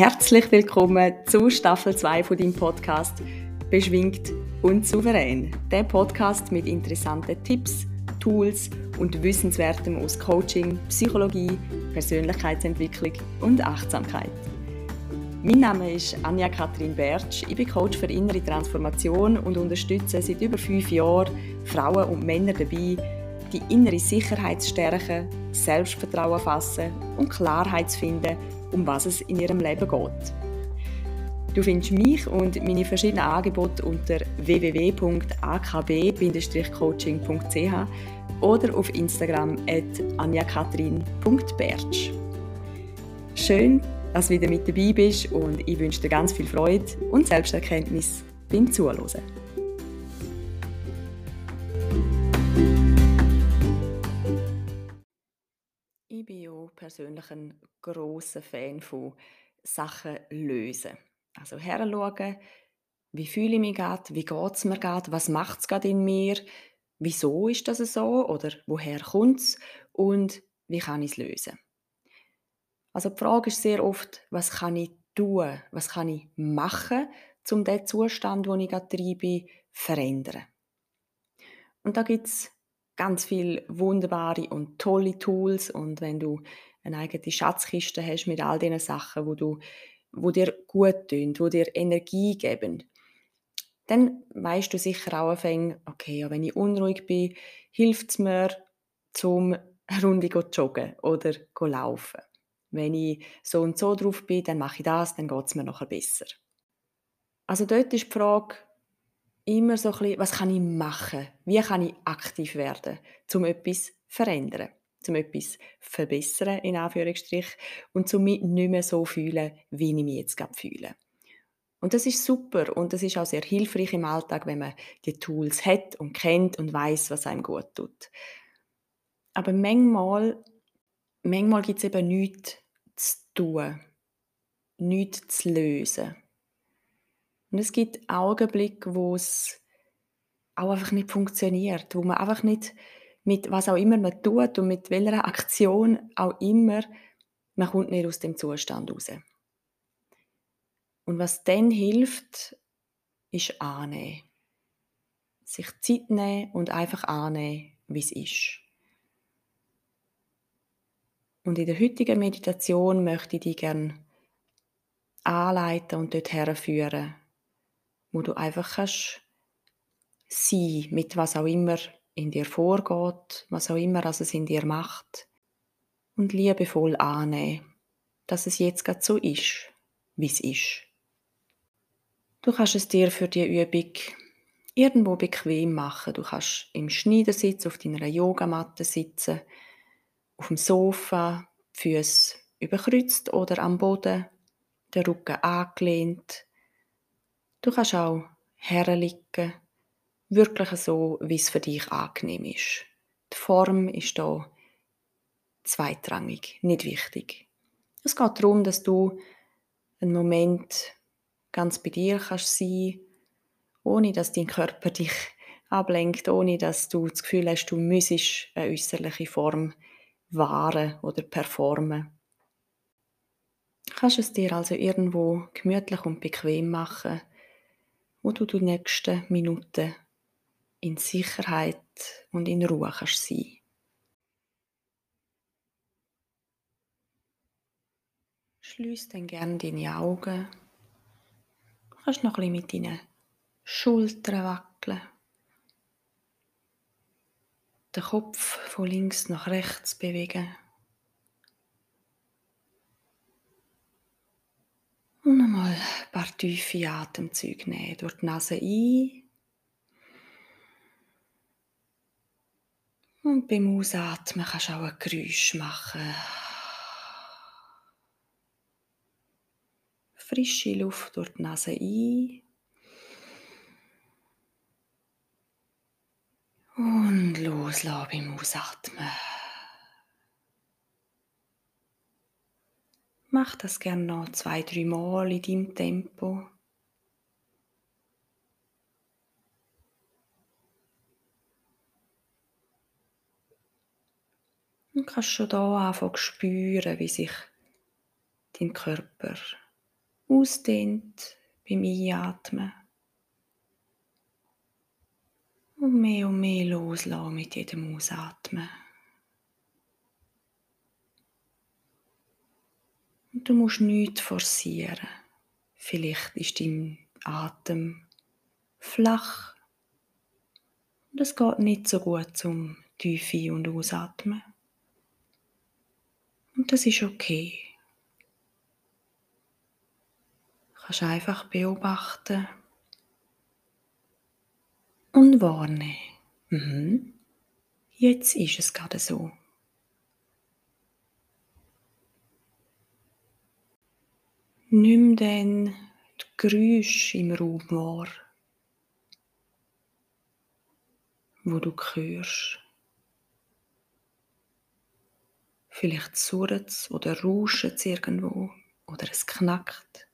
Herzlich willkommen zu Staffel 2 von deinem Podcast Beschwingt und souverän. Der Podcast mit interessanten Tipps, Tools und Wissenswertem aus Coaching, Psychologie, Persönlichkeitsentwicklung und Achtsamkeit. Mein Name ist Anja Kathrin Bertsch. Ich bin Coach für innere Transformation und unterstütze seit über fünf Jahren Frauen und Männer dabei, die innere Sicherheit stärken, Selbstvertrauen fassen und Klarheit finden um was es in ihrem Leben geht. Du findest mich und meine verschiedenen Angebote unter www.akb-coaching.ch oder auf Instagram at anjakatrin.bertsch. Schön, dass du wieder mit dabei bist und ich wünsche dir ganz viel Freude und Selbsterkenntnis beim Zuhören. Persönlich ein grosser Fan von Sachen lösen. Also heranschauen, wie fühle ich mich gerade, wie geht es mir gerade, was macht es gerade in mir, wieso ist das so oder woher kommt es und wie kann ich es lösen. Also die Frage ist sehr oft, was kann ich tun, was kann ich machen, um den Zustand, wo ich gerade drin bin, zu verändern. Und da gibt es ganz viele wunderbare und tolle Tools und wenn du eine eigene Schatzkiste hast mit all diesen Sachen, wo, du, wo dir gut tun, wo dir Energie geben, dann weißt du sicher auch anfangen, okay, wenn ich unruhig bin, hilft es mir, zum eine Runde zu joggen oder zu laufen. Wenn ich so und so drauf bin, dann mache ich das, dann geht es mir nachher besser. Also dort ist die Frage, immer so ein bisschen, was kann ich machen? Wie kann ich aktiv werden, um etwas zu verändern, um etwas zu verbessern, in Anführungsstrich, und um mich nicht mehr so fühlen, wie ich mich jetzt gerade fühle. Und das ist super und das ist auch sehr hilfreich im Alltag, wenn man die Tools hat und kennt und weiß, was einem gut tut. Aber manchmal, manchmal gibt es eben nichts zu tun, nichts zu lösen. Und es gibt Augenblicke, wo es auch einfach nicht funktioniert, wo man einfach nicht mit was auch immer man tut und mit welcher Aktion auch immer, man kommt nicht aus dem Zustand raus. Und was dann hilft, ist annehmen. Sich Zeit nehmen und einfach annehmen, wie es ist. Und in der heutigen Meditation möchte ich dich gerne anleiten und dort herführen, wo du einfach kannst sein mit was auch immer in dir vorgeht, was auch immer also es in dir macht und liebevoll annehmen, dass es jetzt gerade so ist, wie es ist. Du kannst es dir für die Übung irgendwo bequem machen. Du kannst im Schneidersitz auf deiner Yogamatte sitzen, auf dem Sofa, die Füße überkreuzt oder am Boden, der Rücken angelehnt, Du kannst auch herliegen, wirklich so, wie es für dich angenehm ist. Die Form ist da zweitrangig, nicht wichtig. Es geht darum, dass du einen Moment ganz bei dir kannst sein, ohne dass dein Körper dich ablenkt, ohne dass du das Gefühl hast, du müsstest eine äußerliche Form wahren oder performen. Du kannst es dir also irgendwo gemütlich und bequem machen wo du die nächsten Minuten in Sicherheit und in Ruhe kannst sein. Schließ dann gerne deine Augen. Du kannst noch ein bisschen mit deinen Schultern wackeln. Den Kopf von links nach rechts bewegen. Und nochmal ein paar tiefe Atemzüge nehmen. Durch die Nase ein. Und beim Ausatmen kannst du auch ein Geräusch machen. Frische Luft durch die Nase ein. Und loslassen beim Ausatmen. Mach das gerne noch zwei, drei Mal in deinem Tempo. Und kannst schon hier anfangen spüren, wie sich dein Körper ausdehnt beim Einatmen. Und mehr und mehr loslassen mit jedem Ausatmen. Und du musst nichts forcieren. Vielleicht ist dein Atem flach. Und es geht nicht so gut zum tief und ausatmen. Und das ist okay. Du kannst einfach beobachten und wahrnehmen. Mhm. Jetzt ist es gerade so. Nimm dann die Geräusche im Raum wahr, wo du hörst. Vielleicht surrt es oder rauscht es irgendwo oder es knackt.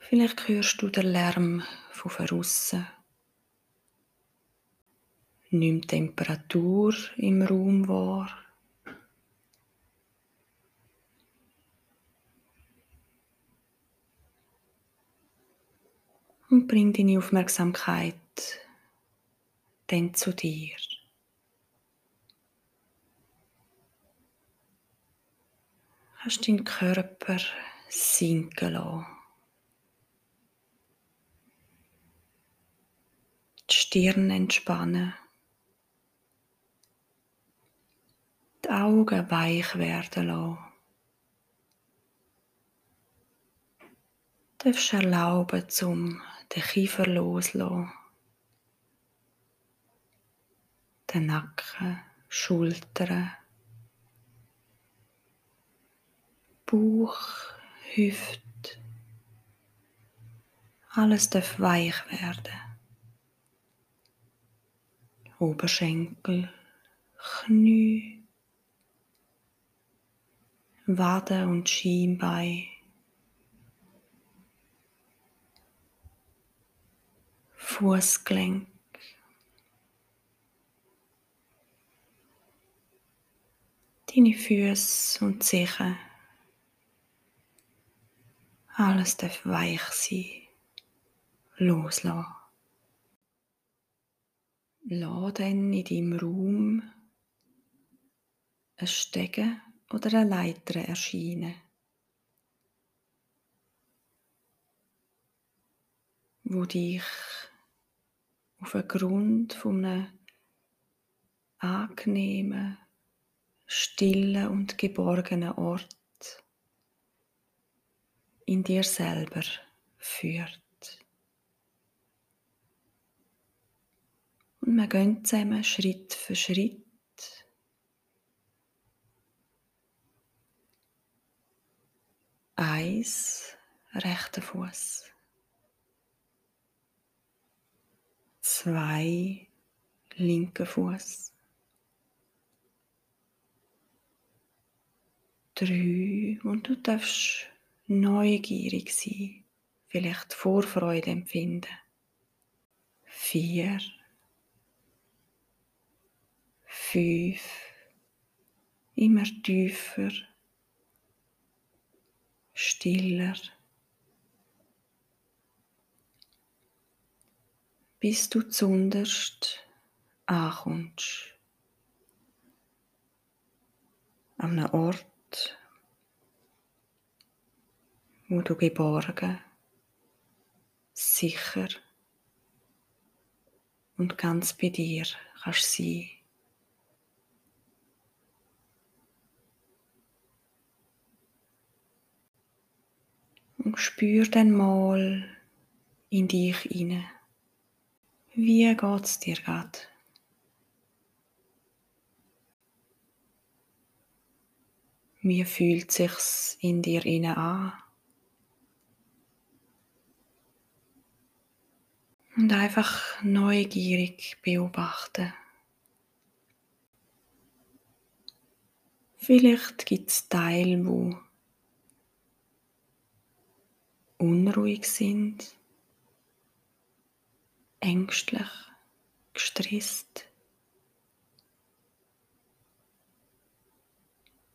Vielleicht hörst du den Lärm von außen. Nimm die Temperatur im Raum wahr. Und bring deine Aufmerksamkeit dann zu dir. Hast deinen Körper sinken lassen. Die Stirn entspannen. Die Augen weich werden lassen. Du darfst erlauben, zum den Kiefer loslassen. Den Nacken, Schultern, Bauch, Hüfte. Alles darf weich werden. Oberschenkel, Knie, Wade und Schienbein. Fußgelenk. Deine Füße und Zehen. Alles darf weich sein. Loslassen. Lass dann in deinem Raum ein Stegen oder eine Leiter erscheinen. Wo dich auf einen Grund von einem angenehmen, stillen und geborgenen Ort in dir selber führt. Und wir gehen zusammen Schritt für Schritt. Eins, rechter Fuß. Zwei, linker Fuß. Drei, und du darfst neugierig sein, vielleicht Vorfreude empfinden. Vier, fünf, immer tiefer, stiller, bis du zunderst ankommst. An einem Ort, wo du geborgen, sicher und ganz bei dir kannst sein. Und spür dann mal in dich hinein. Wie geht's dir gerade? Wie fühlt sich's in dir inne an? Und einfach neugierig beobachten. Vielleicht gibt es Teile, wo unruhig sind, ängstlich, gestresst.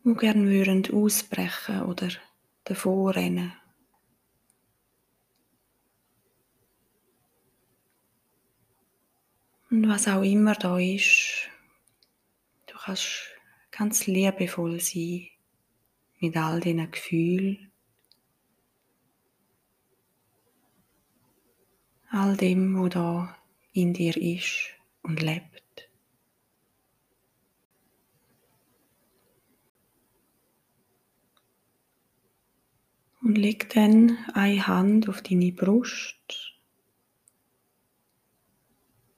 die gerne würden ausbrechen oder davor rennen. Und was auch immer da ist, du kannst ganz liebevoll sein mit all deinen Gefühlen, all dem, was da in dir ist und lebt. Und leg dann eine Hand auf deine Brust,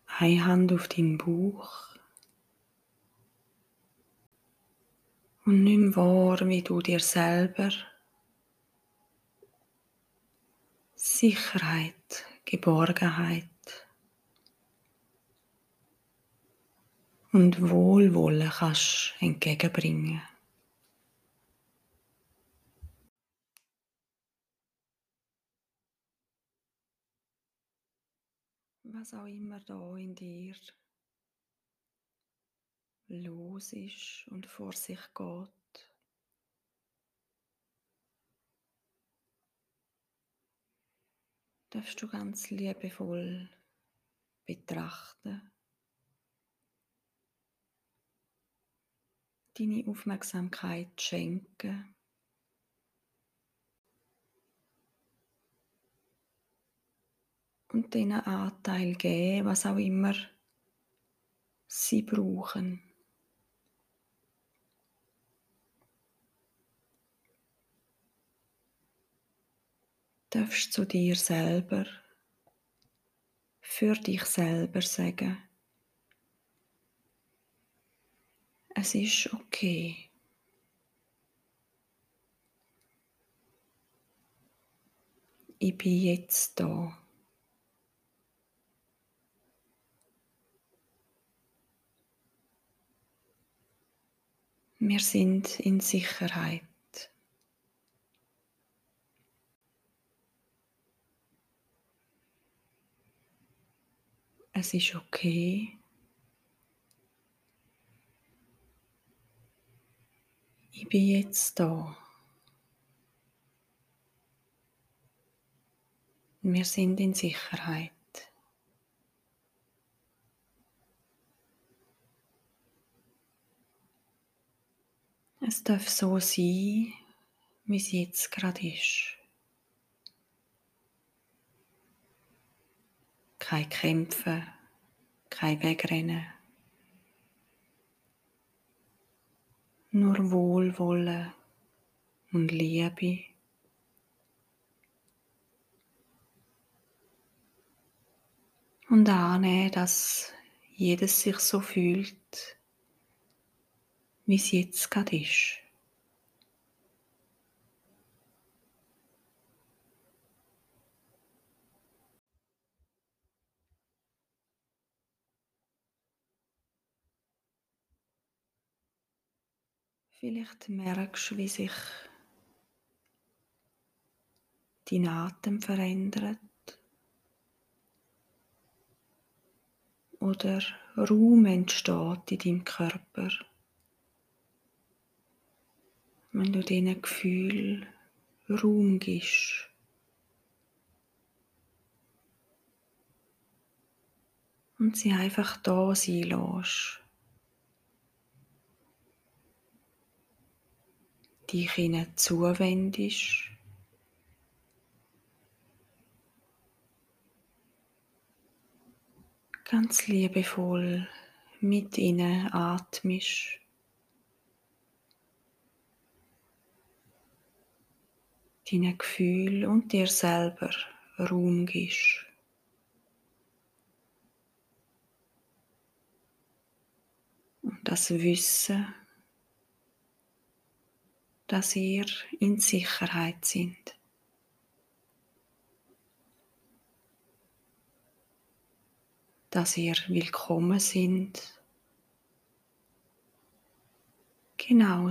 eine Hand auf deinen Bauch und nimm wahr, wie du dir selber Sicherheit, Geborgenheit und Wohlwollen kannst entgegenbringen. was auch immer da in dir los ist und vor sich geht. Darfst du ganz liebevoll betrachten. Deine Aufmerksamkeit schenken. und denen Anteil geben, was auch immer sie brauchen. Darfst zu dir selber, für dich selber sagen, es ist okay. Ich bin jetzt da. Wir sind in Sicherheit. Es ist okay. Ich bin jetzt da. Wir sind in Sicherheit. Es darf so sein, wie es jetzt gerade ist. Kein Kämpfen, kein Wegrennen. Nur Wohlwollen und Liebe. Und annehmen, dass jedes sich so fühlt, wie es jetzt gerade ist. Vielleicht merkst du, wie sich dein Atem verändert oder Raum entsteht in deinem Körper wenn du diesen Gefühl Raum gibst. Und sie einfach da sein lässt. Dich ihnen zuwendest. Ganz liebevoll mit ihnen atmisch. deinen Gefühl und dir selber Raum gibst. Und das Wissen, dass ihr in Sicherheit sind. Dass ihr willkommen sind. Genau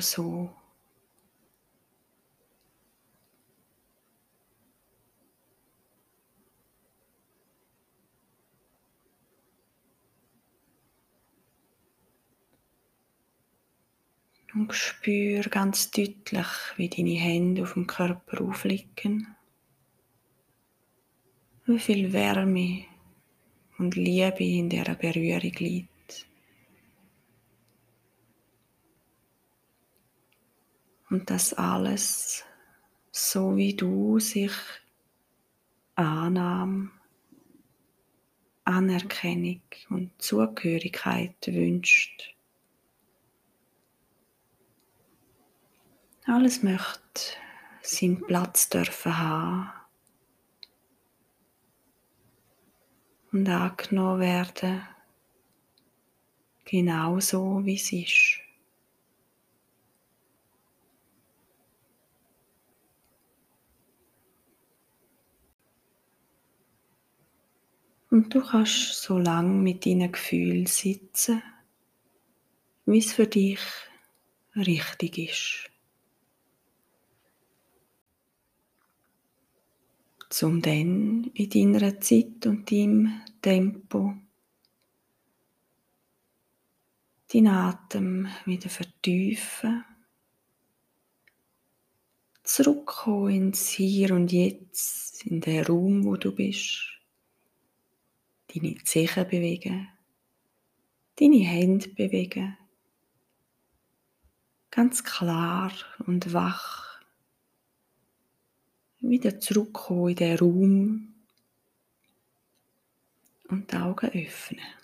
Und spür ganz deutlich, wie deine Hände auf dem Körper aufliegen. Wie viel Wärme und Liebe in dieser Berührung liegt. Und das alles, so wie du sich Annahme, Anerkennung und Zugehörigkeit wünscht. Alles möchte seinen Platz dürfen haben und angenommen werden, genau so wie es ist. Und du kannst so lange mit deinen Gefühlen sitzen, wie es für dich richtig ist. Um dann in deiner Zeit und deinem Tempo deinen Atem wieder vertiefen, zurückkommen ins Hier und Jetzt, in den Raum, wo du bist, deine Zehen bewegen, deine Hände bewegen, ganz klar und wach wieder zurückkommen in den Raum und die Augen öffnen.